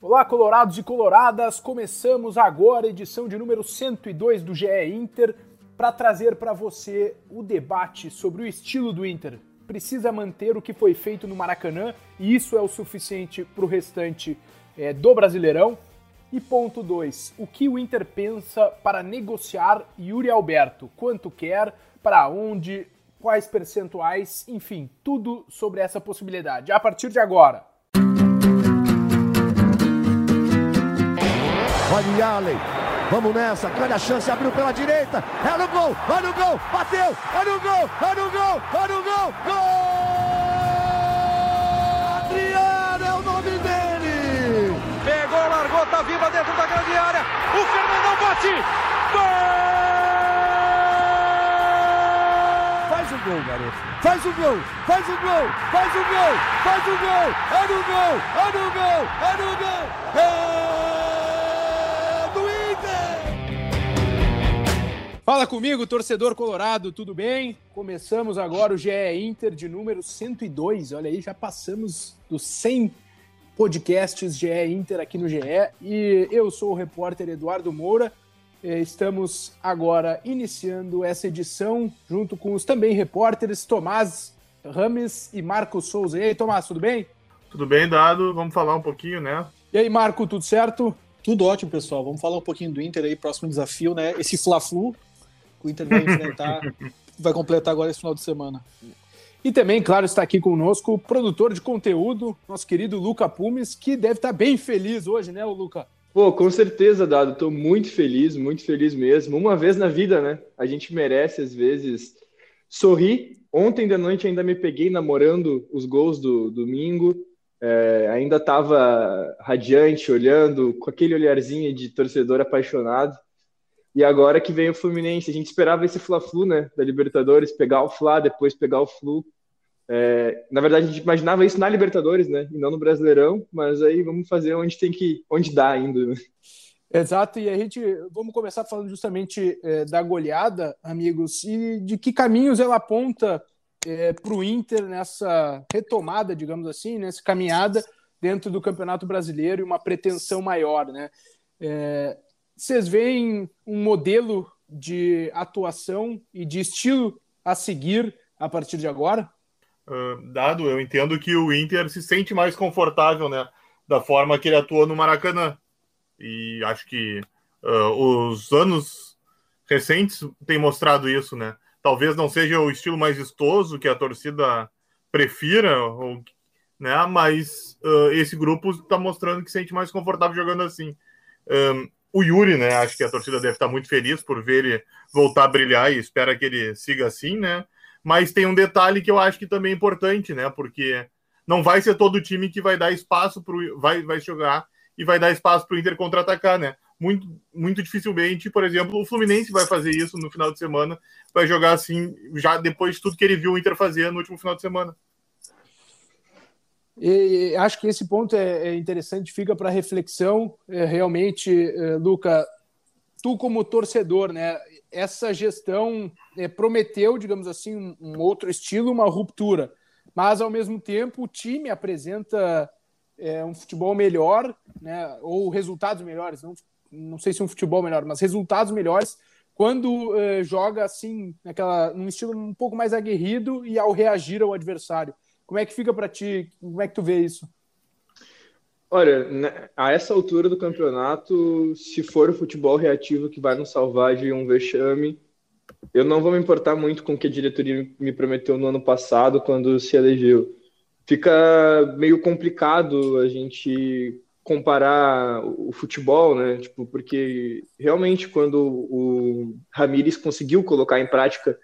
Olá, colorados e coloradas! Começamos agora a edição de número 102 do GE Inter para trazer para você o debate sobre o estilo do Inter. Precisa manter o que foi feito no Maracanã e isso é o suficiente para o restante é, do Brasileirão. E ponto 2, o que o Inter pensa para negociar Yuri Alberto? Quanto quer? Para onde? Quais percentuais? Enfim, tudo sobre essa possibilidade. A partir de agora. Olha Allen. Vamos nessa, grande a chance, abriu pela direita. É no gol, olha o gol, bateu, olha o gol, olha o gol, olha o gol, gol! Adriano é o nome dele! Pegou, largou, tá viva dentro da grande área. O Fernandão bate! Gol! Faz o gol, garoto. Faz o gol, faz o gol, faz o gol, faz o gol. É no gol, é no gol, é no gol. É... Fala comigo, torcedor colorado, tudo bem? Começamos agora o GE Inter de número 102. Olha aí, já passamos dos 100 podcasts GE Inter aqui no GE. E eu sou o repórter Eduardo Moura. Eh, estamos agora iniciando essa edição junto com os também repórteres Tomás Rames e Marco Souza. E aí, Tomás, tudo bem? Tudo bem, Dado. Vamos falar um pouquinho, né? E aí, Marco, tudo certo? Tudo ótimo, pessoal. Vamos falar um pouquinho do Inter aí, próximo desafio, né? Esse Fla-Flu o Inter vai enfrentar, vai completar agora esse final de semana. E também, claro, está aqui conosco o produtor de conteúdo, nosso querido Luca Pumes, que deve estar bem feliz hoje, né, o Luca? Pô, com certeza, Dado. Estou muito feliz, muito feliz mesmo. Uma vez na vida, né? A gente merece, às vezes, sorrir. Ontem da noite ainda me peguei namorando os gols do domingo. É, ainda estava radiante, olhando, com aquele olharzinho de torcedor apaixonado. E agora que vem o Fluminense, a gente esperava esse Fla-Flu, né, da Libertadores, pegar o Fla, depois pegar o Flu. É, na verdade, a gente imaginava isso na Libertadores, né, e não no Brasileirão, mas aí vamos fazer onde tem que, onde dá ainda. Né? Exato, e a gente vamos começar falando justamente é, da goleada, amigos, e de que caminhos ela aponta é, para o Inter nessa retomada, digamos assim, nessa caminhada dentro do Campeonato Brasileiro e uma pretensão maior, né? É, vocês veem um modelo de atuação e de estilo a seguir a partir de agora? Uh, dado, eu entendo que o Inter se sente mais confortável, né? Da forma que ele atuou no Maracanã. E acho que uh, os anos recentes têm mostrado isso, né? Talvez não seja o estilo mais vistoso que a torcida prefira, ou, né? Mas uh, esse grupo está mostrando que se sente mais confortável jogando assim. Um, o Yuri, né? Acho que a torcida deve estar muito feliz por ver ele voltar a brilhar e espera que ele siga assim, né? Mas tem um detalhe que eu acho que também é importante, né? Porque não vai ser todo time que vai dar espaço para vai vai jogar e vai dar espaço para o Inter contra-atacar, né? Muito, muito dificilmente, por exemplo, o Fluminense vai fazer isso no final de semana, vai jogar assim, já depois de tudo que ele viu o Inter fazer no último final de semana. E acho que esse ponto é, é interessante, fica para reflexão. É, realmente, é, Luca, tu como torcedor, né? Essa gestão prometeu, digamos assim, um, outro estilo, uma ruptura, mas ao mesmo tempo o time apresenta um futebol melhor, né? Ou resultados melhores, não, não sei se um futebol melhor, mas resultados melhores quando joga assim, naquela, num estilo um pouco mais aguerrido e ao reagir ao adversário. Como é que fica para ti? Como é que tu vê isso? Olha, né, a essa altura do campeonato, se for o futebol reativo que vai nos salvar de um vexame, eu não vou me importar muito com o que a diretoria me prometeu no ano passado, quando se elegeu. Fica meio complicado a gente comparar o futebol, né? Tipo, porque realmente quando o Ramires conseguiu colocar em prática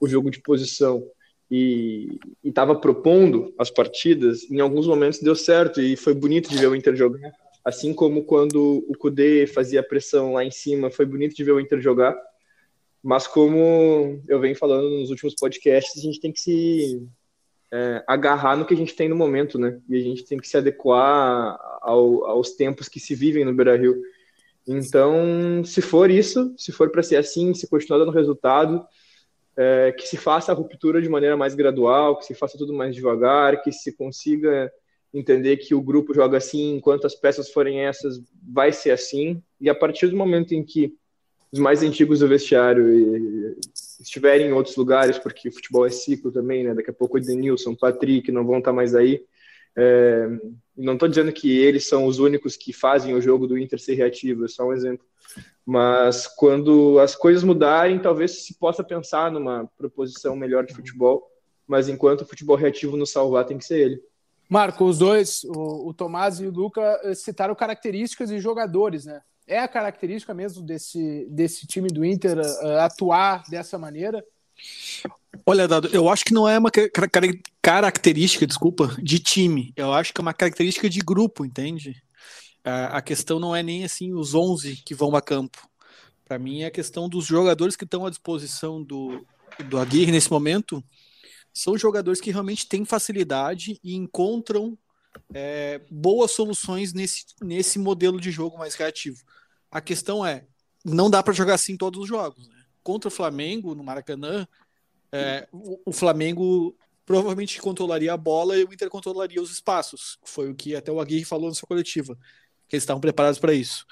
o jogo de posição e estava propondo as partidas, em alguns momentos deu certo e foi bonito de ver o Inter jogar. Assim como quando o Kudê fazia pressão lá em cima, foi bonito de ver o Inter jogar. Mas como eu venho falando nos últimos podcasts, a gente tem que se é, agarrar no que a gente tem no momento, né? E a gente tem que se adequar ao, aos tempos que se vivem no Beira-Rio. Então, se for isso, se for para ser assim, se continuar dando resultado, é, que se faça a ruptura de maneira mais gradual, que se faça tudo mais devagar, que se consiga entender que o grupo joga assim, enquanto as peças forem essas, vai ser assim. E a partir do momento em que os mais antigos do vestiário estiverem em outros lugares, porque o futebol é ciclo também, né? Daqui a pouco o Edenilson, Patrick não vão estar mais aí. É, não estou dizendo que eles são os únicos que fazem o jogo do Inter ser reativo, é só um exemplo. Mas quando as coisas mudarem, talvez se possa pensar numa proposição melhor de futebol. Mas enquanto o futebol reativo nos salvar, tem que ser ele. Marco, os dois, o, o Tomás e o Luca, eh, citaram características de jogadores, né? É a característica mesmo desse, desse time do Inter uh, atuar dessa maneira? Olha, Dado, eu acho que não é uma característica, desculpa, de time. Eu acho que é uma característica de grupo, entende? A questão não é nem assim os 11 que vão a campo. Para mim, é a questão dos jogadores que estão à disposição do, do Aguirre nesse momento são jogadores que realmente têm facilidade e encontram é, boas soluções nesse, nesse modelo de jogo mais criativo. A questão é, não dá para jogar assim todos os jogos. Né? Contra o Flamengo, no Maracanã, é, o, Flamengo provavelmente controlaria a bola e o Inter controlaria os espaços. Foi o que até o Aguirre falou na sua coletiva, que eles estavam preparados para isso.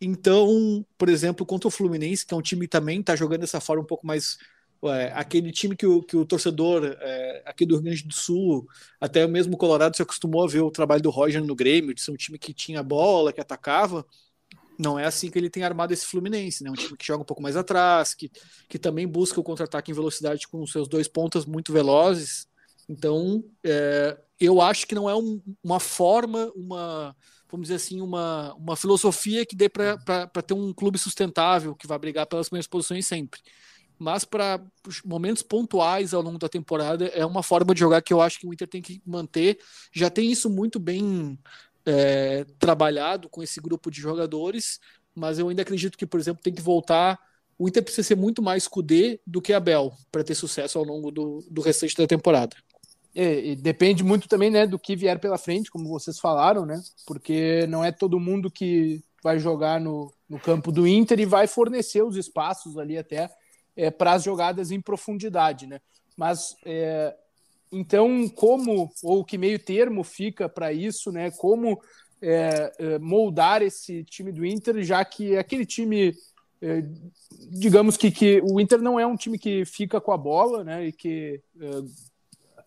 Então, por exemplo, contra o Fluminense, que é um time que também está jogando dessa forma um pouco mais é, aquele time que o, que o torcedor é, aqui do Rio Grande do Sul, até mesmo o Colorado se acostumou a ver o trabalho do Roger no Grêmio, de ser um time que tinha bola, que atacava. Não é assim que ele tem armado esse Fluminense, né? Um time que joga um pouco mais atrás, que, que também busca o contra-ataque em velocidade com seus dois pontas muito velozes. Então, é, eu acho que não é um, uma forma, uma, vamos dizer assim, uma, uma filosofia que dê para ter um clube sustentável que vai brigar pelas primeiras posições sempre mas para momentos pontuais ao longo da temporada é uma forma de jogar que eu acho que o Inter tem que manter. Já tem isso muito bem é, trabalhado com esse grupo de jogadores, mas eu ainda acredito que, por exemplo, tem que voltar. O Inter precisa ser muito mais Cudê do que Abel para ter sucesso ao longo do, do restante da temporada. É, depende muito também né, do que vier pela frente, como vocês falaram, né? Porque não é todo mundo que vai jogar no, no campo do Inter e vai fornecer os espaços ali até é, para as jogadas em profundidade, né? Mas é, então, como ou que meio termo fica para isso, né? Como é, é, moldar esse time do Inter, já que aquele time, é, digamos que, que o Inter não é um time que fica com a bola, né? E que é,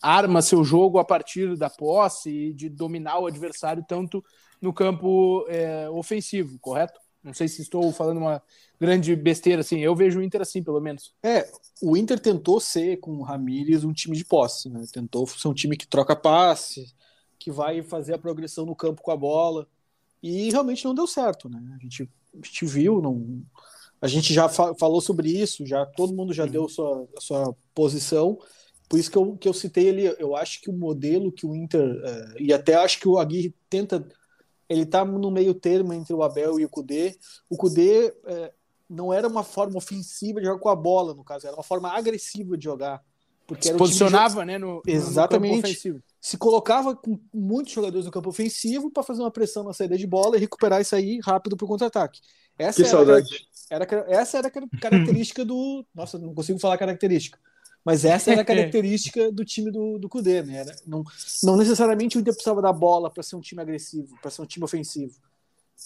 arma seu jogo a partir da posse e de dominar o adversário tanto no campo ofensivo, correto? Não sei se estou falando uma grande besteira, assim. Eu vejo o Inter assim, pelo menos. É, o Inter tentou ser, com o Ramires, um time de posse, né? Tentou ser um time que troca passe, que vai fazer a progressão no campo com a bola. E realmente não deu certo, né? A gente, a gente viu, não... a gente já fa falou sobre isso, já todo mundo já uhum. deu sua, a sua posição. Por isso que eu, que eu citei ali, eu acho que o modelo que o Inter, é, e até acho que o Aguirre tenta ele está no meio termo entre o Abel e o Cudê. O Cudê é, não era uma forma ofensiva de jogar com a bola, no caso, era uma forma agressiva de jogar. Porque Se posicionava, né, no, Exatamente. No campo ofensivo. Se colocava com muitos jogadores no campo ofensivo para fazer uma pressão na saída de bola e recuperar isso aí rápido para o contra-ataque. Essa que saudade. Era, essa era a característica do. Nossa, não consigo falar característica. Mas essa era a característica do time do, do Cudê, né? Era, não, não necessariamente o Inter precisava da bola para ser um time agressivo, para ser um time ofensivo.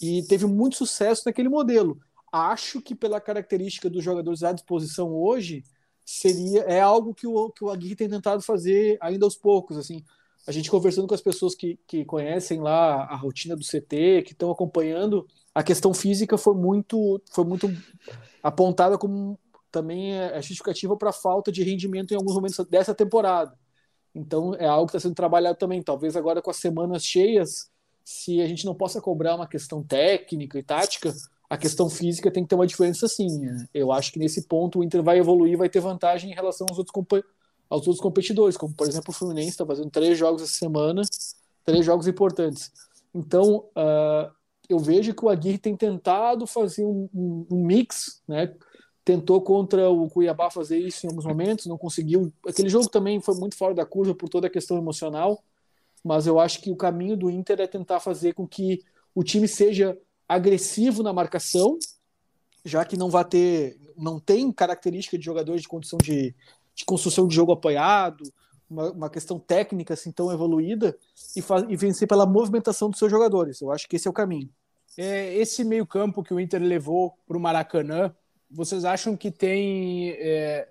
E teve muito sucesso naquele modelo. Acho que pela característica dos jogadores à disposição hoje, seria é algo que o, que o Aguirre tem tentado fazer ainda aos poucos, assim. A gente conversando com as pessoas que, que conhecem lá a rotina do CT, que estão acompanhando, a questão física foi muito foi muito apontada como também é, é justificativa para a falta de rendimento em alguns momentos dessa temporada. Então é algo que está sendo trabalhado também. Talvez agora com as semanas cheias, se a gente não possa cobrar uma questão técnica e tática, a questão física tem que ter uma diferença sim. Né? Eu acho que nesse ponto o Inter vai evoluir, vai ter vantagem em relação aos outros, aos outros competidores, como por exemplo o Fluminense está fazendo três jogos essa semana, três jogos importantes. Então uh, eu vejo que o Aguirre tem tentado fazer um, um, um mix, né? Tentou contra o Cuiabá fazer isso em alguns momentos, não conseguiu. Aquele jogo também foi muito fora da curva por toda a questão emocional, mas eu acho que o caminho do Inter é tentar fazer com que o time seja agressivo na marcação, já que não vai ter, não tem característica de jogadores de condição de, de construção de jogo apoiado, uma, uma, questão técnica assim tão evoluída e, faz, e vencer pela movimentação dos seus jogadores. Eu acho que esse é o caminho. É, esse meio campo que o Inter levou para o Maracanã, vocês acham que tem é,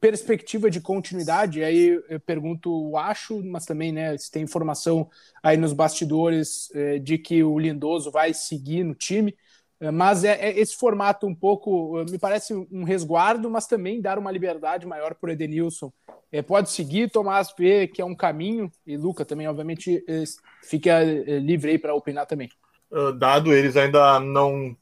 perspectiva de continuidade? Aí eu pergunto, acho, mas também, né, se tem informação aí nos bastidores é, de que o Lindoso vai seguir no time. É, mas é, é, esse formato um pouco, me parece um resguardo, mas também dar uma liberdade maior para o Edenilson. É, pode seguir, Tomás vê que é um caminho, e Luca também, obviamente, é, fica é, livre aí para opinar também. Uh, dado eles ainda não.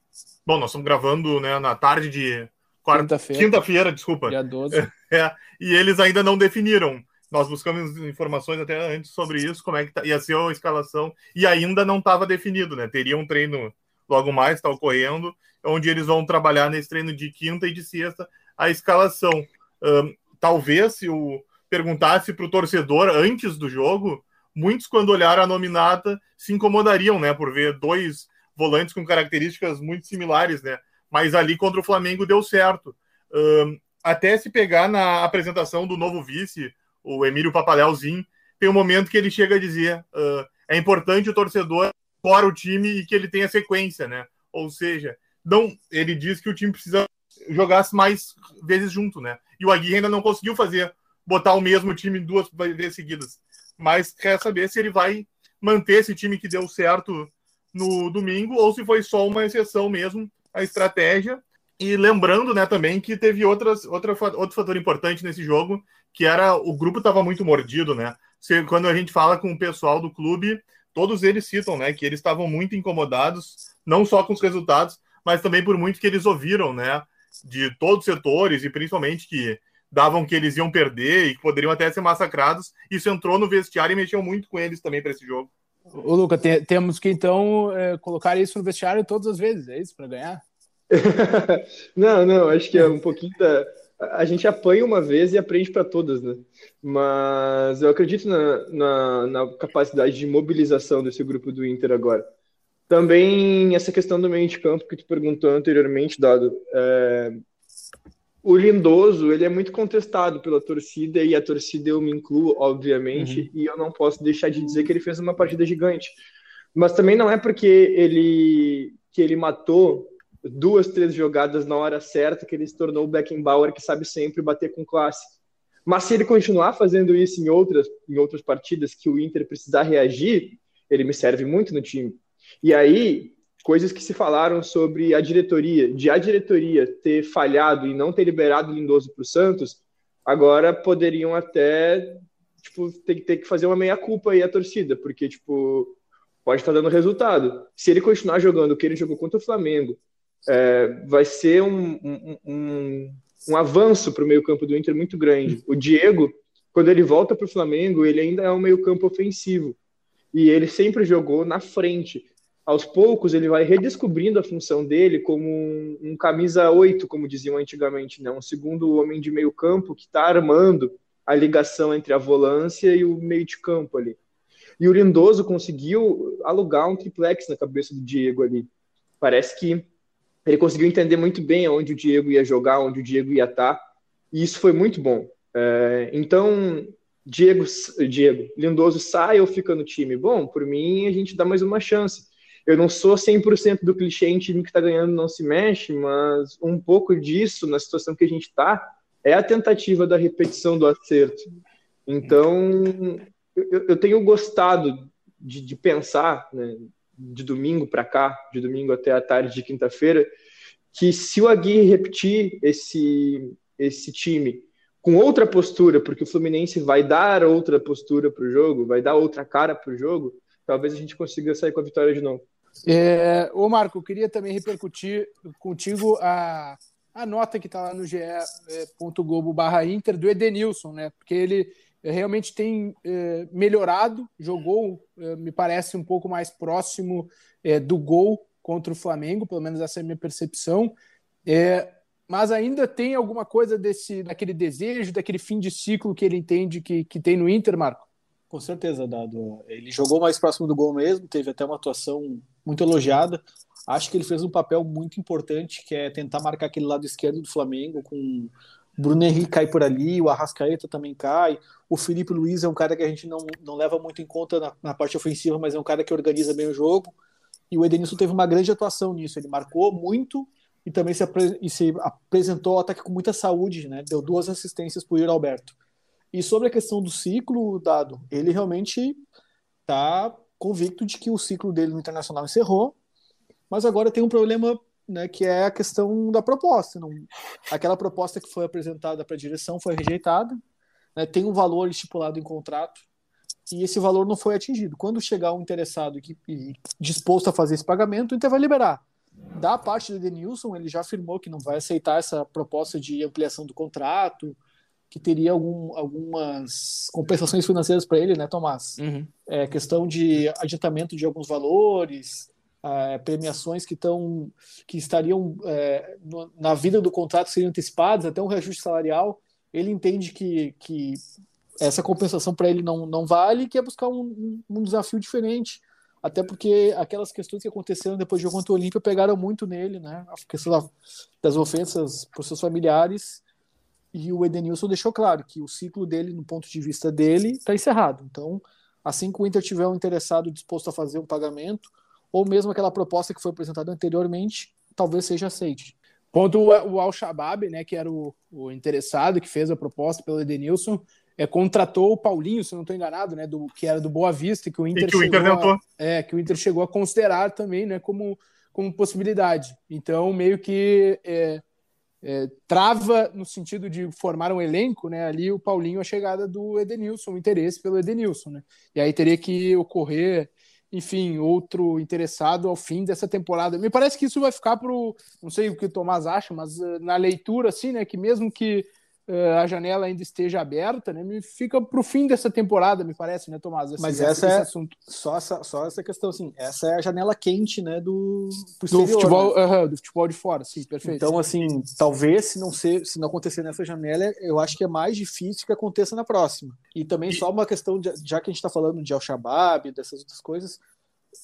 Bom, nós estamos gravando né, na tarde de Quinta-feira. Quinta-feira, desculpa. Dia 12. É, e eles ainda não definiram. Nós buscamos informações até antes sobre isso, como é que tá, ia ser a escalação, e ainda não estava definido, né? Teria um treino logo mais, está ocorrendo, onde eles vão trabalhar nesse treino de quinta e de sexta a escalação. Um, talvez se o perguntasse para o torcedor antes do jogo, muitos, quando olharam a nominata, se incomodariam, né, por ver dois volantes com características muito similares, né? mas ali contra o Flamengo deu certo. Um, até se pegar na apresentação do novo vice, o Emílio Papaléuzinho, tem um momento que ele chega a dizer: uh, é importante o torcedor fora o time e que ele tenha sequência, né? Ou seja, não, ele diz que o time precisa jogar mais vezes junto, né? E o Aguirre ainda não conseguiu fazer, botar o mesmo time duas vezes seguidas. Mas quer saber se ele vai manter esse time que deu certo no domingo ou se foi só uma exceção mesmo a estratégia. E lembrando, né, também que teve outras, outra, outro fator importante nesse jogo, que era o grupo estava muito mordido, né? Quando a gente fala com o pessoal do clube, todos eles citam, né, que eles estavam muito incomodados, não só com os resultados, mas também por muito que eles ouviram, né, de todos os setores e principalmente que davam que eles iam perder e que poderiam até ser massacrados. Isso entrou no vestiário e mexeu muito com eles também para esse jogo. Ô, Luca, te, temos que então é, colocar isso no vestiário todas as vezes, é isso, para ganhar? não, não, acho que é um pouquinho da. A gente apanha uma vez e aprende para todas, né? Mas eu acredito na, na, na, capacidade de mobilização desse grupo do Inter agora. Também essa questão do meio de campo que tu perguntou anteriormente, Dado. É, o Lindoso, ele é muito contestado pela torcida e a torcida eu me incluo, obviamente, uhum. e eu não posso deixar de dizer que ele fez uma partida gigante. Mas também não é porque ele que ele matou duas, três jogadas na hora certa que ele se tornou o Beckenbauer que sabe sempre bater com classe. Mas se ele continuar fazendo isso em outras, em outras partidas que o Inter precisar reagir, ele me serve muito no time. E aí, coisas que se falaram sobre a diretoria, de a diretoria ter falhado e não ter liberado o Lindoso para o Santos, agora poderiam até tipo, ter, ter que fazer uma meia-culpa aí a torcida, porque tipo, pode estar dando resultado. Se ele continuar jogando o que ele jogou contra o Flamengo, é, vai ser um, um, um, um avanço para o meio-campo do Inter muito grande. O Diego, quando ele volta para o Flamengo, ele ainda é um meio-campo ofensivo. E ele sempre jogou na frente aos poucos ele vai redescobrindo a função dele como um, um camisa 8, como diziam antigamente, né? um segundo homem de meio campo que está armando a ligação entre a volância e o meio de campo ali. E o Lindoso conseguiu alugar um triplex na cabeça do Diego ali. Parece que ele conseguiu entender muito bem onde o Diego ia jogar, onde o Diego ia estar, tá, e isso foi muito bom. É, então, Diego, Diego, Lindoso sai ou fica no time? Bom, por mim, a gente dá mais uma chance eu não sou 100% do clichê em time que está ganhando não se mexe, mas um pouco disso, na situação que a gente está, é a tentativa da repetição do acerto. Então, eu, eu tenho gostado de, de pensar, né, de domingo para cá, de domingo até a tarde de quinta-feira, que se o Aguirre repetir esse, esse time com outra postura, porque o Fluminense vai dar outra postura para o jogo, vai dar outra cara para o jogo, talvez a gente consiga sair com a vitória de novo. É, ô Marco, eu queria também repercutir contigo a, a nota que está lá no ge.globo barra Inter do Edenilson, né? Porque ele realmente tem é, melhorado, jogou, é, me parece, um pouco mais próximo é, do gol contra o Flamengo, pelo menos essa é a minha percepção. É, mas ainda tem alguma coisa desse, daquele desejo, daquele fim de ciclo que ele entende que, que tem no Inter, Marco? Com certeza, Dado. Ele jogou mais próximo do gol mesmo, teve até uma atuação muito elogiada. Acho que ele fez um papel muito importante, que é tentar marcar aquele lado esquerdo do Flamengo com Bruno Henrique cai por ali, o Arrascaeta também cai. O Felipe Luiz é um cara que a gente não, não leva muito em conta na, na parte ofensiva, mas é um cara que organiza bem o jogo. E o Edenilson teve uma grande atuação nisso. Ele marcou muito e também se, apre e se apresentou ao ataque com muita saúde, né? Deu duas assistências para o Alberto. E sobre a questão do ciclo, Dado, ele realmente está convicto de que o ciclo dele no Internacional encerrou, mas agora tem um problema né, que é a questão da proposta. Não, aquela proposta que foi apresentada para a direção foi rejeitada, né, tem um valor estipulado em contrato e esse valor não foi atingido. Quando chegar um interessado que, e disposto a fazer esse pagamento, o Inter vai liberar. Da parte do Denilson, ele já afirmou que não vai aceitar essa proposta de ampliação do contrato, que teria algum, algumas compensações financeiras para ele, né, Tomás? Uhum. É, questão de adiantamento de alguns valores, é, premiações que estão que estariam é, no, na vida do contrato seriam antecipadas, até um reajuste salarial. Ele entende que, que essa compensação para ele não, não vale e quer buscar um, um, desafio diferente. Até porque aquelas questões que aconteceram depois do jogo contra o Olímpia pegaram muito nele, né? A questão das ofensas por seus familiares. E o Edenilson deixou claro que o ciclo dele, no ponto de vista dele, está encerrado. Então, assim que o Inter tiver um interessado disposto a fazer um pagamento, ou mesmo aquela proposta que foi apresentada anteriormente, talvez seja aceite. Ponto o Al-Shabaab, né, que era o, o, interessado que fez a proposta pelo Edenilson, é, contratou o Paulinho, se não estou enganado, né, do, que era do Boa Vista, que o Inter, que o Inter a, é, que o Inter chegou a considerar também, né, como, como possibilidade. Então, meio que é, é, trava no sentido de formar um elenco, né, ali o Paulinho a chegada do Edenilson, o interesse pelo Edenilson, né, e aí teria que ocorrer enfim, outro interessado ao fim dessa temporada. Me parece que isso vai ficar para o. Não sei o que o Tomás acha, mas uh, na leitura, assim, né? Que mesmo que a janela ainda esteja aberta, né? Me fica para o fim dessa temporada, me parece, né, Tomás? Esse, mas essa é assunto. Só essa, só essa questão, assim. Essa é a janela quente, né? Do, do futebol, né? uh -huh, do futebol de fora, sim, perfeito. Então, assim, talvez se não ser, se não acontecer nessa janela, eu acho que é mais difícil que aconteça na próxima. E também só uma questão, de, já que a gente está falando de Al-Shabaab, dessas outras coisas,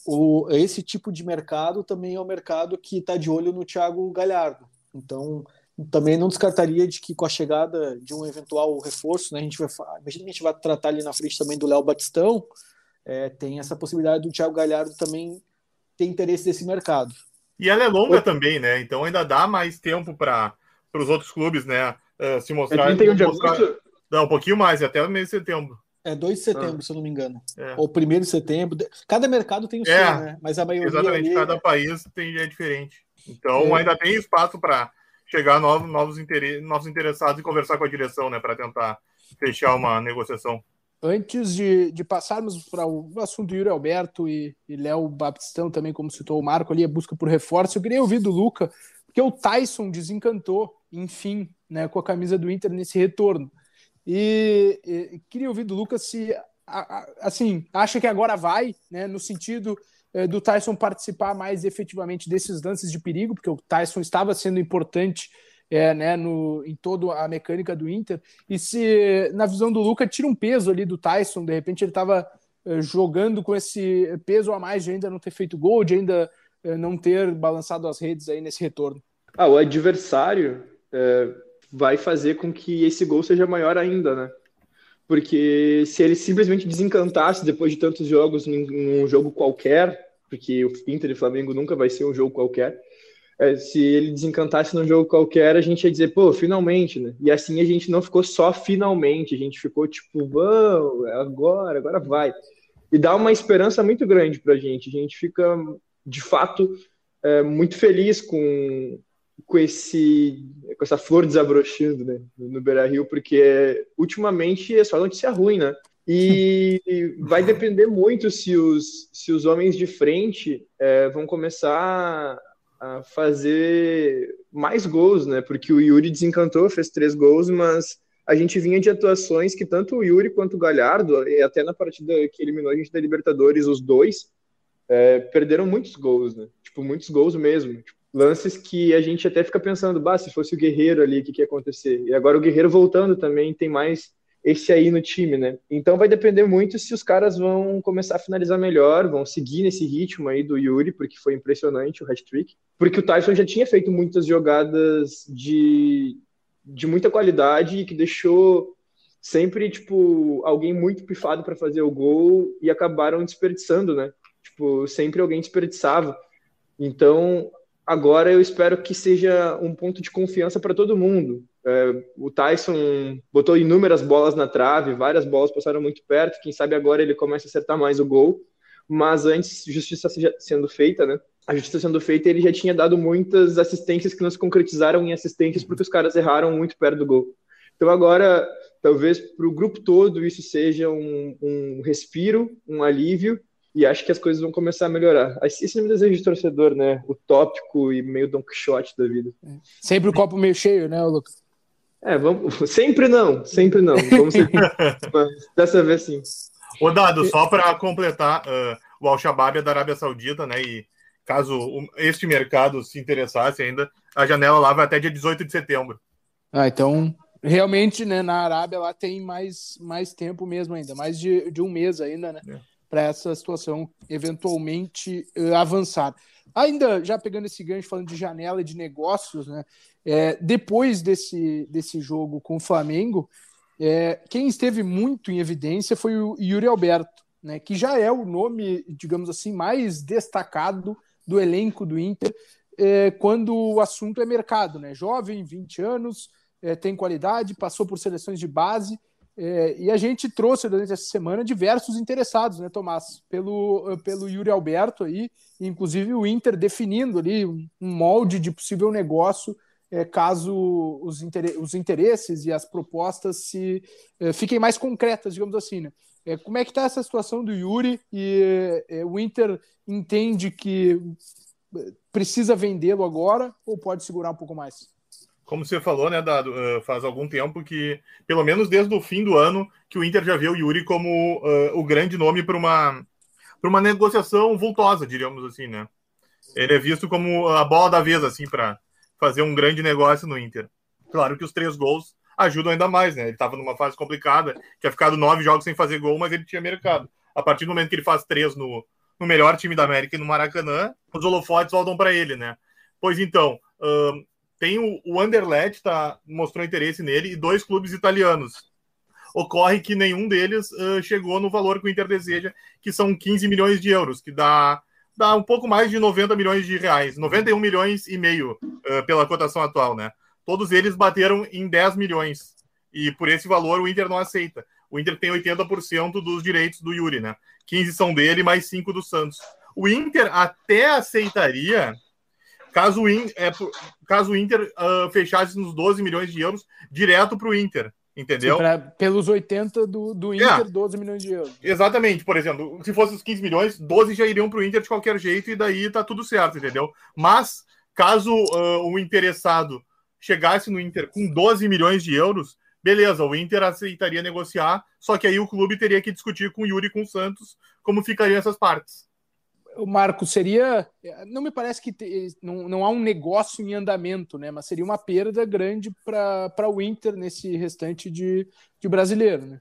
o, esse tipo de mercado também é o um mercado que está de olho no Thiago Galhardo. Então, também não descartaria de que com a chegada de um eventual reforço, né, a gente vai, imagina que a gente vai tratar ali na frente também do Léo Batistão, é, tem essa possibilidade do Thiago Galhardo também ter interesse desse mercado. E ela é longa também, né? Então ainda dá mais tempo para os outros clubes, né? Uh, se mostrar. É 31 de agosto? Não, um pouquinho mais, até o mês de setembro. É 2 de setembro, ah. se eu não me engano. É. Ou 1 de setembro. Cada mercado tem o seu, é, né? Mas a maioria. Exatamente, ali... cada país tem é diferente. Então é. ainda tem espaço para chegar novos, novos, novos interessados e conversar com a direção, né? Para tentar fechar uma negociação. Antes de, de passarmos para o assunto Yuri Alberto e, e Léo Baptistão, também, como citou o Marco ali, a busca por reforço, eu queria ouvir do Luca, porque o Tyson desencantou, enfim, né, com a camisa do Inter nesse retorno. E, e queria ouvir do Lucas se, assim, acha que agora vai, né, no sentido do Tyson participar mais efetivamente desses lances de perigo, porque o Tyson estava sendo importante é, né, no, em toda a mecânica do Inter, e se, na visão do Lucas, tira um peso ali do Tyson, de repente ele estava é, jogando com esse peso a mais de ainda não ter feito gol, de ainda não ter balançado as redes aí nesse retorno. Ah, o adversário vai fazer com que esse gol seja maior ainda, né? Porque se ele simplesmente desencantasse depois de tantos jogos num, jogo qualquer, porque o Inter e Flamengo nunca vai ser um jogo qualquer, é, se ele desencantasse num jogo qualquer, a gente ia dizer, pô, finalmente, né? E assim a gente não ficou só finalmente, a gente ficou tipo, vamos, agora, agora vai. E dá uma esperança muito grande pra gente. A gente fica, de fato, é, muito feliz com, com esse com essa flor desabrochando né, no Beira Rio, porque ultimamente é só notícia ruim, né? E vai depender muito se os, se os homens de frente é, vão começar a fazer mais gols, né? Porque o Yuri desencantou, fez três gols, mas a gente vinha de atuações que tanto o Yuri quanto o Galhardo, e até na partida que eliminou a gente da Libertadores, os dois, é, perderam muitos gols, né? Tipo, muitos gols mesmo. Tipo, lances que a gente até fica pensando, bah, se fosse o Guerreiro ali, o que, que ia acontecer? E agora o Guerreiro voltando também tem mais esse aí no time, né? Então vai depender muito se os caras vão começar a finalizar melhor, vão seguir nesse ritmo aí do Yuri, porque foi impressionante o hat-trick. Porque o Tyson já tinha feito muitas jogadas de de muita qualidade e que deixou sempre, tipo, alguém muito pifado para fazer o gol e acabaram desperdiçando, né? Tipo, sempre alguém desperdiçava. Então, agora eu espero que seja um ponto de confiança para todo mundo. É, o Tyson botou inúmeras bolas na trave, várias bolas passaram muito perto. Quem sabe agora ele começa a acertar mais o gol. Mas antes, justiça sendo feita, né? A justiça sendo feita, ele já tinha dado muitas assistências que não se concretizaram em assistências porque os caras erraram muito perto do gol. Então agora, talvez para o grupo todo isso seja um, um respiro, um alívio e acho que as coisas vão começar a melhorar. Esse é o meu desejo de torcedor, né? Utópico e meio Don Quixote da vida. Sempre o copo meio cheio, né, Lucas? É, vamos. Sempre não, sempre não. Vamos ser... dessa vez sim. Ô, Dado, só para completar, uh, o Al-Shabaab é da Arábia Saudita, né? E caso este mercado se interessasse ainda, a janela lá vai até dia 18 de setembro. Ah, então, realmente, né, na Arábia lá tem mais, mais tempo mesmo ainda, mais de, de um mês ainda, né? É. Para essa situação eventualmente uh, avançar. Ainda já pegando esse gancho, falando de janela e de negócios, né? É, depois desse, desse jogo com o Flamengo, é, quem esteve muito em evidência foi o Yuri Alberto, né? Que já é o nome, digamos assim, mais destacado do elenco do Inter é, quando o assunto é mercado, né? Jovem, 20 anos, é, tem qualidade, passou por seleções de base é, e a gente trouxe durante essa semana diversos interessados, né, Tomás? Pelo, pelo Yuri Alberto aí, inclusive o Inter definindo ali um molde de possível negócio é, caso os, inter os interesses e as propostas se é, fiquem mais concretas, digamos assim, né? É, como é que está essa situação do Yuri e o Inter entende que precisa vendê-lo agora ou pode segurar um pouco mais? Como você falou, né, Dado, uh, faz algum tempo que, pelo menos desde o fim do ano, que o Inter já vê o Yuri como uh, o grande nome para uma, uma negociação vultosa, diríamos assim, né? Ele é visto como a bola da vez, assim, para fazer um grande negócio no Inter. Claro que os três gols ajudam ainda mais, né? Ele estava numa fase complicada, tinha ficado nove jogos sem fazer gol, mas ele tinha mercado. A partir do momento que ele faz três no, no melhor time da América e no Maracanã, os holofotes voltam para ele, né? Pois então, uh, tem o, o Anderlecht tá, mostrou interesse nele e dois clubes italianos. Ocorre que nenhum deles uh, chegou no valor que o Inter deseja, que são 15 milhões de euros, que dá, dá um pouco mais de 90 milhões de reais, 91 milhões e meio uh, pela cotação atual, né? Todos eles bateram em 10 milhões. E por esse valor o Inter não aceita. O Inter tem 80% dos direitos do Yuri, né? 15 são dele, mais 5 do Santos. O Inter até aceitaria caso o, In, é, caso o Inter uh, fechasse nos 12 milhões de euros direto para o Inter. Entendeu? Sim, pra, pelos 80 do, do Inter, é, 12 milhões de euros. Exatamente, por exemplo, se fosse os 15 milhões, 12 já iriam para o Inter de qualquer jeito e daí tá tudo certo, entendeu? Mas, caso uh, o interessado chegasse no Inter com 12 milhões de euros, beleza, o Inter aceitaria negociar, só que aí o clube teria que discutir com o Yuri e com o Santos como ficariam essas partes o Marco seria. Não me parece que te, não, não há um negócio em andamento, né? Mas seria uma perda grande para o Inter nesse restante de, de brasileiro, né?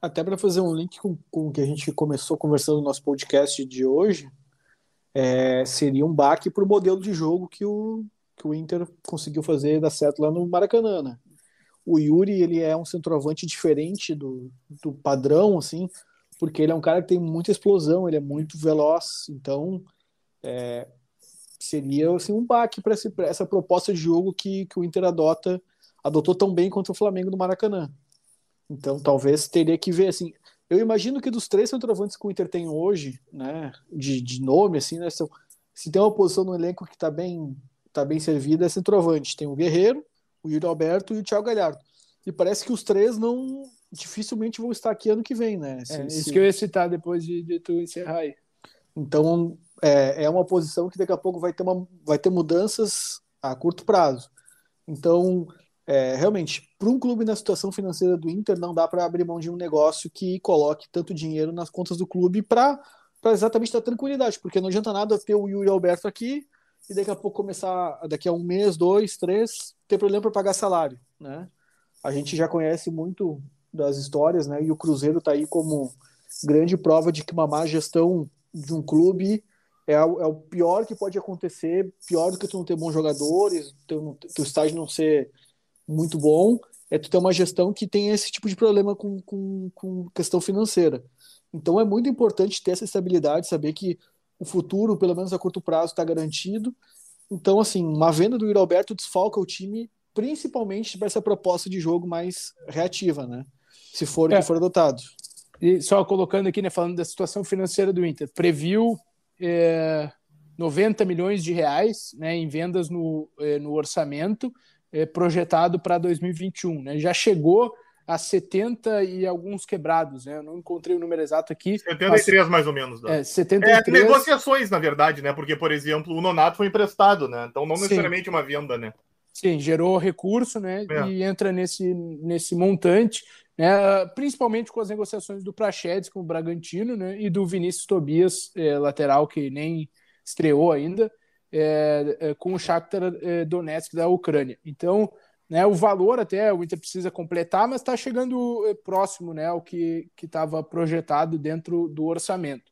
Até para fazer um link com, com o que a gente começou conversando no nosso podcast de hoje, é, seria um baque para o modelo de jogo que o, que o Inter conseguiu fazer dar certo lá no Maracanã, né? O Yuri ele é um centroavante diferente do, do padrão, assim, porque ele é um cara que tem muita explosão, ele é muito veloz, então é, seria assim, um baque para essa proposta de jogo que, que o Inter adota, adotou tão bem contra o Flamengo no Maracanã. Então talvez teria que ver assim. Eu imagino que dos três centroavantes que o Inter tem hoje, né, de, de nome, assim, né, se tem uma posição no elenco que está bem, tá bem servida, é centroavante. Tem o Guerreiro, o Yuri Alberto e o Thiago Galhardo. E parece que os três não, dificilmente vão estar aqui ano que vem, né? Se, é, isso se... que eu ia citar depois de, de tu encerrar aí. Então, é, é uma posição que daqui a pouco vai ter, uma, vai ter mudanças a curto prazo. Então, é, realmente, para um clube na situação financeira do Inter, não dá para abrir mão de um negócio que coloque tanto dinheiro nas contas do clube para exatamente dar tranquilidade, porque não adianta nada ter o Yuri Alberto aqui e daqui a pouco começar, daqui a um mês, dois, três, ter problema para pagar salário, né? A gente já conhece muito das histórias, né? E o Cruzeiro está aí como grande prova de que uma má gestão de um clube é, é, o pior que pode acontecer, pior do que tu não ter bons jogadores, teu, teu estágio não ser muito bom, é tu ter uma gestão que tem esse tipo de problema com, com, com questão financeira. Então é muito importante ter essa estabilidade, saber que o futuro, pelo menos a curto prazo, está garantido. Então, assim, uma venda do Yuri Alberto desfalca o time, principalmente para essa proposta de jogo mais reativa, né? Se for o É. que for adotado. E só colocando aqui, né, falando da situação financeira do Inter, previu é, 90 milhões de reais né, em vendas no, é, no orçamento é, projetado para 2021. Né, já chegou a 70 e alguns quebrados, né? Eu não encontrei o número exato aqui. 73 mais ou menos. Né? É, É, 73. negociações, na verdade, né? Porque, por exemplo, o Nonato foi emprestado, né? Então não Sim. necessariamente uma venda, né? Sim, gerou recurso, né? É. E entra nesse, nesse montante, né? Principalmente com as negociações do Prachedes com o Bragantino, né? E do Vinícius Tobias, eh, lateral que nem estreou ainda, eh, eh, com o Shakhtar eh, Donetsk da Ucrânia. Então, né? O valor até o Inter precisa completar, mas está chegando eh, próximo, né? Ao que que estava projetado dentro do orçamento.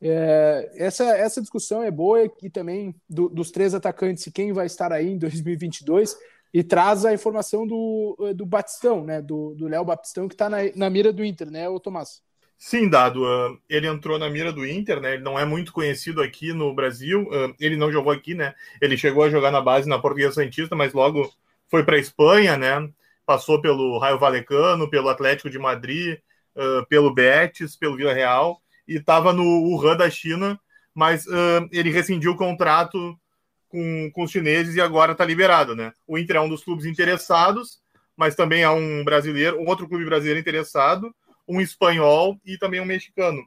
É, essa, essa discussão é boa e também do- dos três atacantes e quem vai estar aí em 2022 e traz a informação do, do Batistão, né? Do Léo Batistão que está na, na mira do Inter, né, o Tomás? Sim, Dado. ele entrou na mira do Inter, né? Ele não é muito conhecido aqui no Brasil. ele não jogou aqui, né? Ele chegou a jogar na base na Portuguesa Santista, mas logo foi para a Espanha, né? Passou pelo Raio Valecano, pelo Atlético de Madrid, pelo Betis, pelo Vila Real e estava no Wuhan da China, mas ele rescindiu o contrato com, com os chineses e agora está liberado, né? O Inter é um dos clubes interessados, mas também há um brasileiro, outro clube brasileiro interessado, um espanhol e também um mexicano.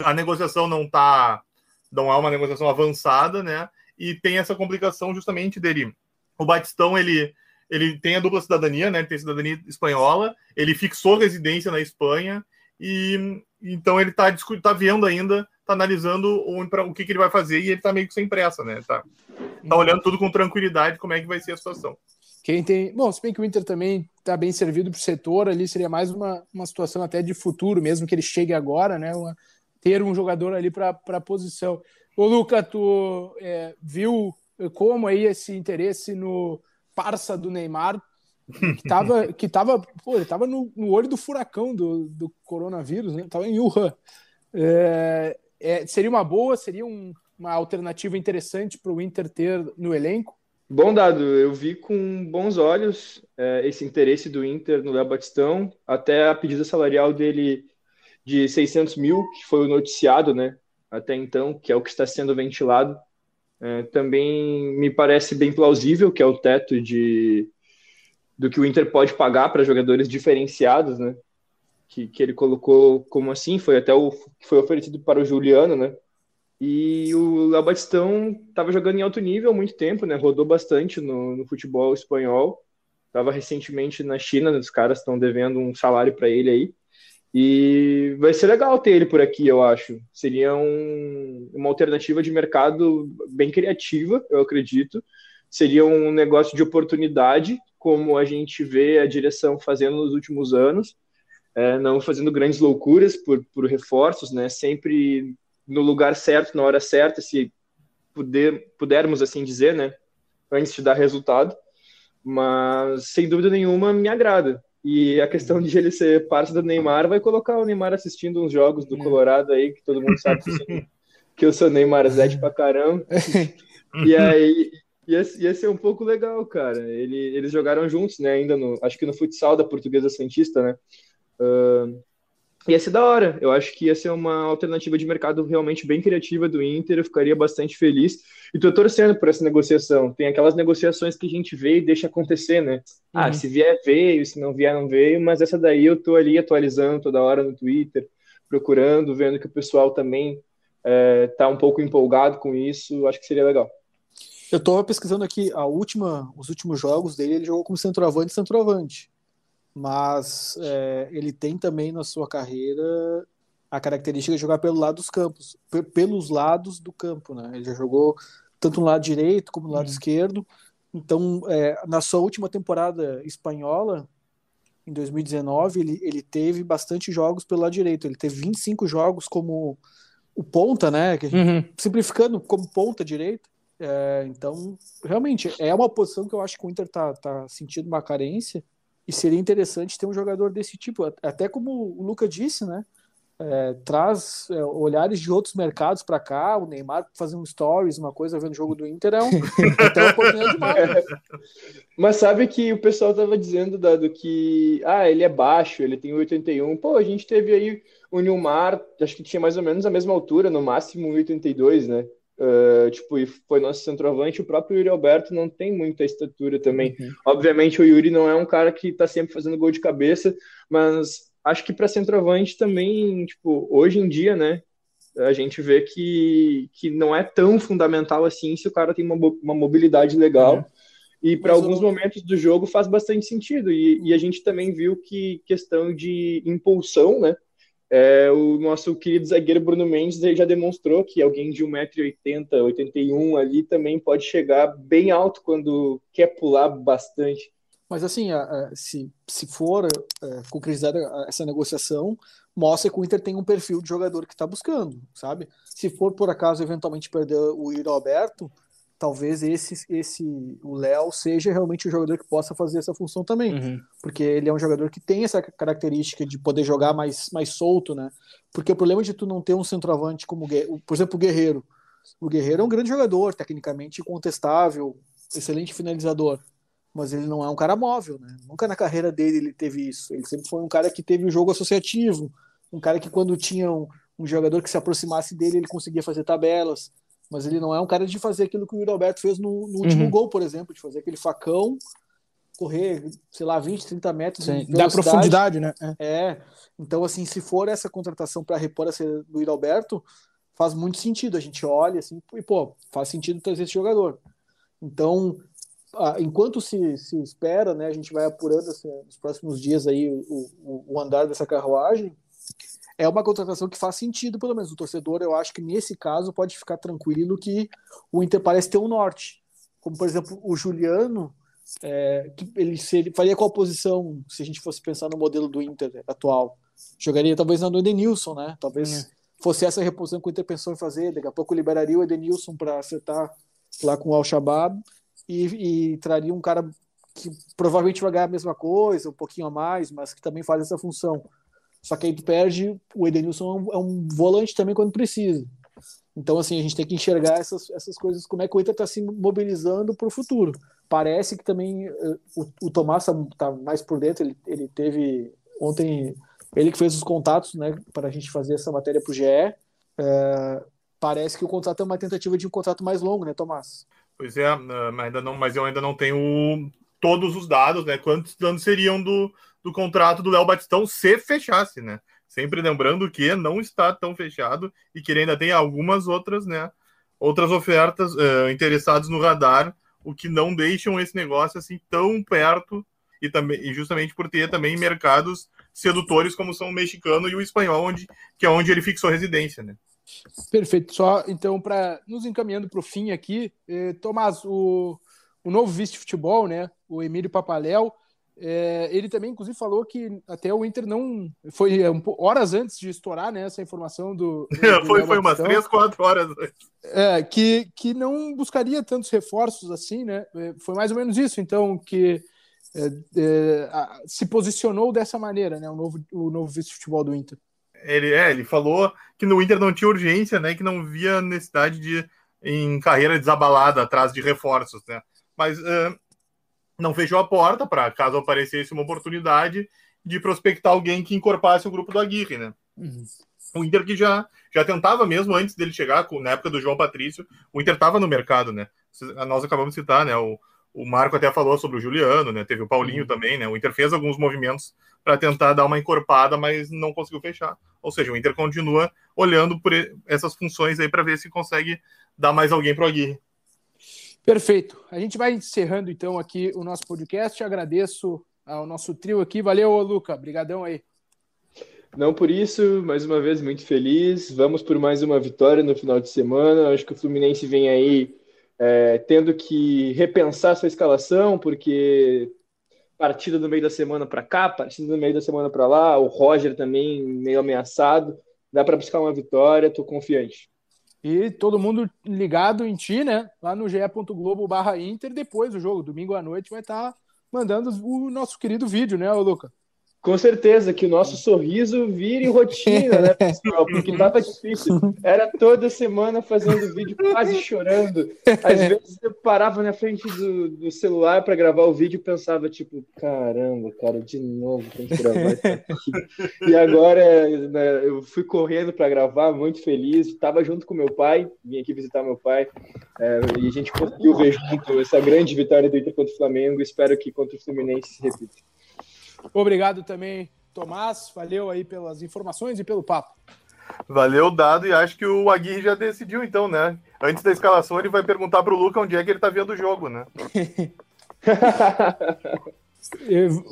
A negociação não tá, não é uma negociação avançada, né? E tem essa complicação justamente dele. O Batistão ele ele tem a dupla cidadania, né? Ele tem cidadania espanhola, ele fixou residência na Espanha e então ele está tá vendo ainda, está analisando o, o que, que ele vai fazer e ele está meio que sem pressa, né? Tá, tá olhando tudo com tranquilidade como é que vai ser a situação. Quem tem. Bom, se bem que o Inter também está bem servido para o setor, ali seria mais uma, uma situação até de futuro, mesmo que ele chegue agora, né? uma- ter um jogador ali para a posição. Ô, Luca, tu é, viu como aí esse interesse no parça do Neymar, que tava, que tava, pô, ele tava no, no olho do furacão do, do coronavírus, né? Tava em Wuhan. É, é, seria uma boa, seria um- uma alternativa interessante para o Inter ter no elenco? Bom dado, eu vi com bons olhos é, esse interesse do Inter no Léo Batistão, até a pedida salarial dele de 600 mil, que foi o noticiado, né, até então, que é o que está sendo ventilado. É, também me parece bem plausível, que é o teto de, do que o Inter pode pagar para jogadores diferenciados, né, que, que ele colocou como assim, foi até o foi oferecido para o Juliano, né, e o Léo Batistão estava jogando em alto nível há muito tempo, né? Rodou bastante no, no futebol espanhol. Estava recentemente na China, os caras estão devendo um salário para ele aí. E vai ser legal ter ele por aqui, eu acho. Seria um, uma alternativa de mercado bem criativa, eu acredito. Seria um negócio de oportunidade, como a gente vê a direção fazendo nos últimos anos. É, não fazendo grandes loucuras por, por reforços, né? Sempre no lugar certo, na hora certa, se puder, pudermos assim dizer, né? Antes de dar resultado. Mas, sem dúvida nenhuma, me agrada. E a questão de ele ser parte do Neymar vai colocar o Neymar assistindo uns jogos do Colorado aí, que todo mundo sabe que eu sou, que eu sou Neymar Zete pra caramba. E aí ia, ia ser um pouco legal, cara. Ele, eles jogaram juntos, né? Ainda no. Acho que no futsal da Portuguesa Santista, né? Uh, ia ser da hora. Eu acho que ia ser uma alternativa de mercado realmente bem criativa do Inter. Eu ficaria bastante feliz. E tô torcendo por essa negociação. Tem aquelas negociações que a gente vê e deixa acontecer, né? Ah, Uhum. se vier, veio. Se não vier, não veio. Mas essa daí eu tô ali atualizando toda hora no Twitter, procurando, vendo que o pessoal também é, tá um pouco empolgado com isso. Acho que seria legal. Eu tô pesquisando aqui a última, os últimos jogos dele, ele jogou como centroavante e centroavante. Mas é, ele tem também na sua carreira a característica de jogar pelo lado dos campos, pe- pelos lados do campo, né? Ele já jogou tanto no lado direito como no lado esquerdo. Então, é, na sua última temporada espanhola, em 2019, ele, ele teve bastante jogos pelo lado direito. Ele teve 25 jogos como o ponta, né? Gente Uhum. simplificando como ponta direito, É, então, realmente, é uma posição que eu acho que o Inter tá, tá sentindo uma carência e seria interessante ter um jogador desse tipo. Até como o Luca disse, né? É, traz é, olhares de outros mercados para cá. O Neymar fazer um stories, uma coisa vendo o jogo do Inter é um, então, uma oportunidade demais. Mas sabe que o pessoal tava dizendo, Dado, que ah, ele é baixo, ele tem 81. Pô, a gente teve aí o Nilmar, acho que tinha mais ou menos a mesma altura, no máximo 82, né? Uh, tipo, e foi nosso centroavante, o próprio Yuri Alberto não tem muita estatura também. Uhum. Obviamente, o Yuri não é um cara que tá sempre fazendo gol de cabeça, mas acho que para centroavante também, tipo, hoje em dia, né, a gente vê que, que não é tão fundamental assim se o cara tem uma, uma mobilidade legal. Uhum. E para alguns eu... momentos do jogo faz bastante sentido. E, e a gente também viu que questão de impulsão, né? É, o nosso querido zagueiro Bruno Mendes já demonstrou que alguém de 1,80m, 81 ali também pode chegar bem alto quando quer pular bastante. Mas assim, se, se for é, concretizada essa negociação, mostra que o Inter tem um perfil de jogador que está buscando, sabe? Se for por acaso eventualmente perder o Iro Alberto, talvez esse, esse o Léo seja realmente o jogador que possa fazer essa função também, uhum. porque ele é um jogador que tem essa característica de poder jogar mais, mais solto, né? Porque o problema de tu não ter um centroavante como, por exemplo, o Guerreiro. O Guerreiro é um grande jogador, tecnicamente incontestável, excelente finalizador, mas ele não é um cara móvel, né? Nunca na carreira dele ele teve isso. Ele sempre foi um cara que teve o um jogo associativo, um cara que quando tinha um, um jogador que se aproximasse dele, ele conseguia fazer tabelas mas ele não é um cara de fazer aquilo que o Yuri Alberto fez no, no último uhum. gol, por exemplo, de fazer aquele facão, correr, sei lá, 20, 30 metros. Sim, dá profundidade, né? É. é. Então, assim, se for essa contratação para repor essa do Yuri Alberto, faz muito sentido. A gente olha assim, e, pô, faz sentido trazer esse jogador. Então, enquanto se, se espera, né, a gente vai apurando assim, nos próximos dias aí o, o, o andar dessa carruagem é uma contratação que faz sentido, pelo menos. O torcedor, eu acho que nesse caso pode ficar tranquilo que o Inter parece ter um norte. Como, por exemplo, o Juliano, é, que ele seria, faria qual posição se a gente fosse pensar no modelo do Inter atual? Jogaria talvez na do Edenilson, né? Talvez é. fosse essa reposição que o Inter pensou em fazer. Daqui a pouco liberaria o Edenilson para acertar lá com o Al-Shabaab e, e traria um cara que provavelmente vai ganhar a mesma coisa, um pouquinho a mais, mas que também faz essa função. Só que aí tu perde, o Edenilson é um, é um volante também quando precisa. Então, assim, a gente tem que enxergar essas, essas coisas, como é que o Inter está se mobilizando para o futuro. Parece que também eh, o, o Tomás está tá mais por dentro, ele, ele teve ontem, ele que fez os contatos, né, para a gente fazer essa matéria para o GE. É, parece que o contrato é uma tentativa de um contrato mais longo, né, Tomás? Pois é, mas, ainda não, mas eu ainda não tenho todos os dados, né? Quantos danos seriam do, do contrato do Léo Batistão se fechasse, né? Sempre lembrando que não está tão fechado e que ele ainda tem algumas outras, né? Outras ofertas uh, interessadas no radar, o que não deixam esse negócio assim tão perto e também e justamente por ter também mercados sedutores como são o mexicano e o espanhol, onde, que é onde ele fixou residência, né? Perfeito. Só então para nos encaminhando para o fim aqui, eh, Tomás, o, o novo vice de futebol, né? O Emílio Papaléu é, ele também, inclusive, falou que até o Inter não. Foi é, um, horas antes de estourar né, essa informação do. do foi, foi umas três, quatro horas antes. É, que, que não buscaria tantos reforços assim, né? É, foi mais ou menos isso, então, que é, é a, se posicionou dessa maneira, né? O novo, o novo vice-futebol do Inter. Ele, é, ele falou que no Inter não tinha urgência, né? Que não via necessidade de, em carreira desabalada, atrás de reforços, né? Mas. Uh, não fechou a porta para caso aparecesse uma oportunidade de prospectar alguém que encorpasse o grupo do Aguirre, né? Uhum. O Inter que já, já tentava mesmo antes dele chegar, na época do João Patrício, o Inter estava no mercado, né? Nós acabamos de citar, né? O, o Marco até falou sobre o Juliano, né? Teve o Paulinho uhum. também, né? O Inter fez alguns movimentos para tentar dar uma encorpada, mas não conseguiu fechar. Ou seja, o Inter continua olhando por essas funções aí para ver se consegue dar mais alguém para o Aguirre. Perfeito. A gente vai encerrando então aqui o nosso podcast. agradeço ao nosso trio aqui. Valeu, Luca. Obrigadão aí. Não por isso, mais uma vez muito feliz. Vamos por mais uma vitória no final de semana. Acho que o Fluminense vem aí é, tendo que repensar sua escalação, porque partida do meio da semana para cá, partida do meio da semana para lá, o Roger também meio ameaçado. Dá para buscar uma vitória, estou confiante. E todo mundo ligado em ti, né? Lá no ge.globo barra Inter, depois do jogo, domingo à noite, vai estar tá mandando o nosso querido vídeo, né, Luca? Com certeza, que o nosso sorriso vire rotina, né, pessoal? Porque tava difícil. Era toda semana fazendo vídeo, quase chorando. Às vezes eu parava na frente do, do celular para gravar o vídeo e pensava, tipo, caramba, cara, de novo tem que gravar isso aqui. E agora né, eu fui correndo para gravar, muito feliz. Tava junto com meu pai, vim aqui visitar meu pai, é, e a gente conseguiu ver junto essa grande vitória do Inter contra o Flamengo. Espero que contra o Fluminense se repita. Obrigado também, Tomás. Valeu aí pelas informações e pelo papo. Valeu, Dado, e acho que o Aguirre já decidiu, então, né? Antes da escalação, ele vai perguntar para o Luca onde é que ele está vendo o jogo, né?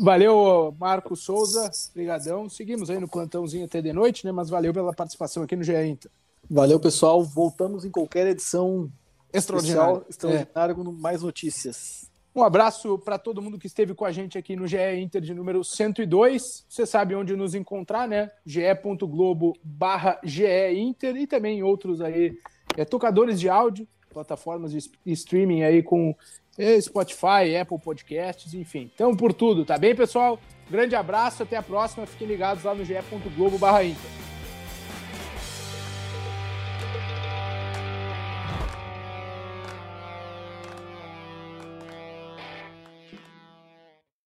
valeu, Marco Souza. Obrigadão. Seguimos aí no plantãozinho até de noite, né? Mas valeu pela participação aqui no GE Inter. Valeu, pessoal. Voltamos em qualquer edição extraordinária, extraordinária é. com mais notícias. Um abraço para todo mundo que esteve com a gente aqui no GE Inter de número 102. Você sabe onde nos encontrar, né? ge.globo barra GE Inter e também outros aí, é, tocadores de áudio, plataformas de streaming aí com é, Spotify, Apple Podcasts, enfim. Então, por tudo, tá bem, pessoal? Grande abraço, até a próxima. Fiquem ligados lá no ge.globo barra Inter.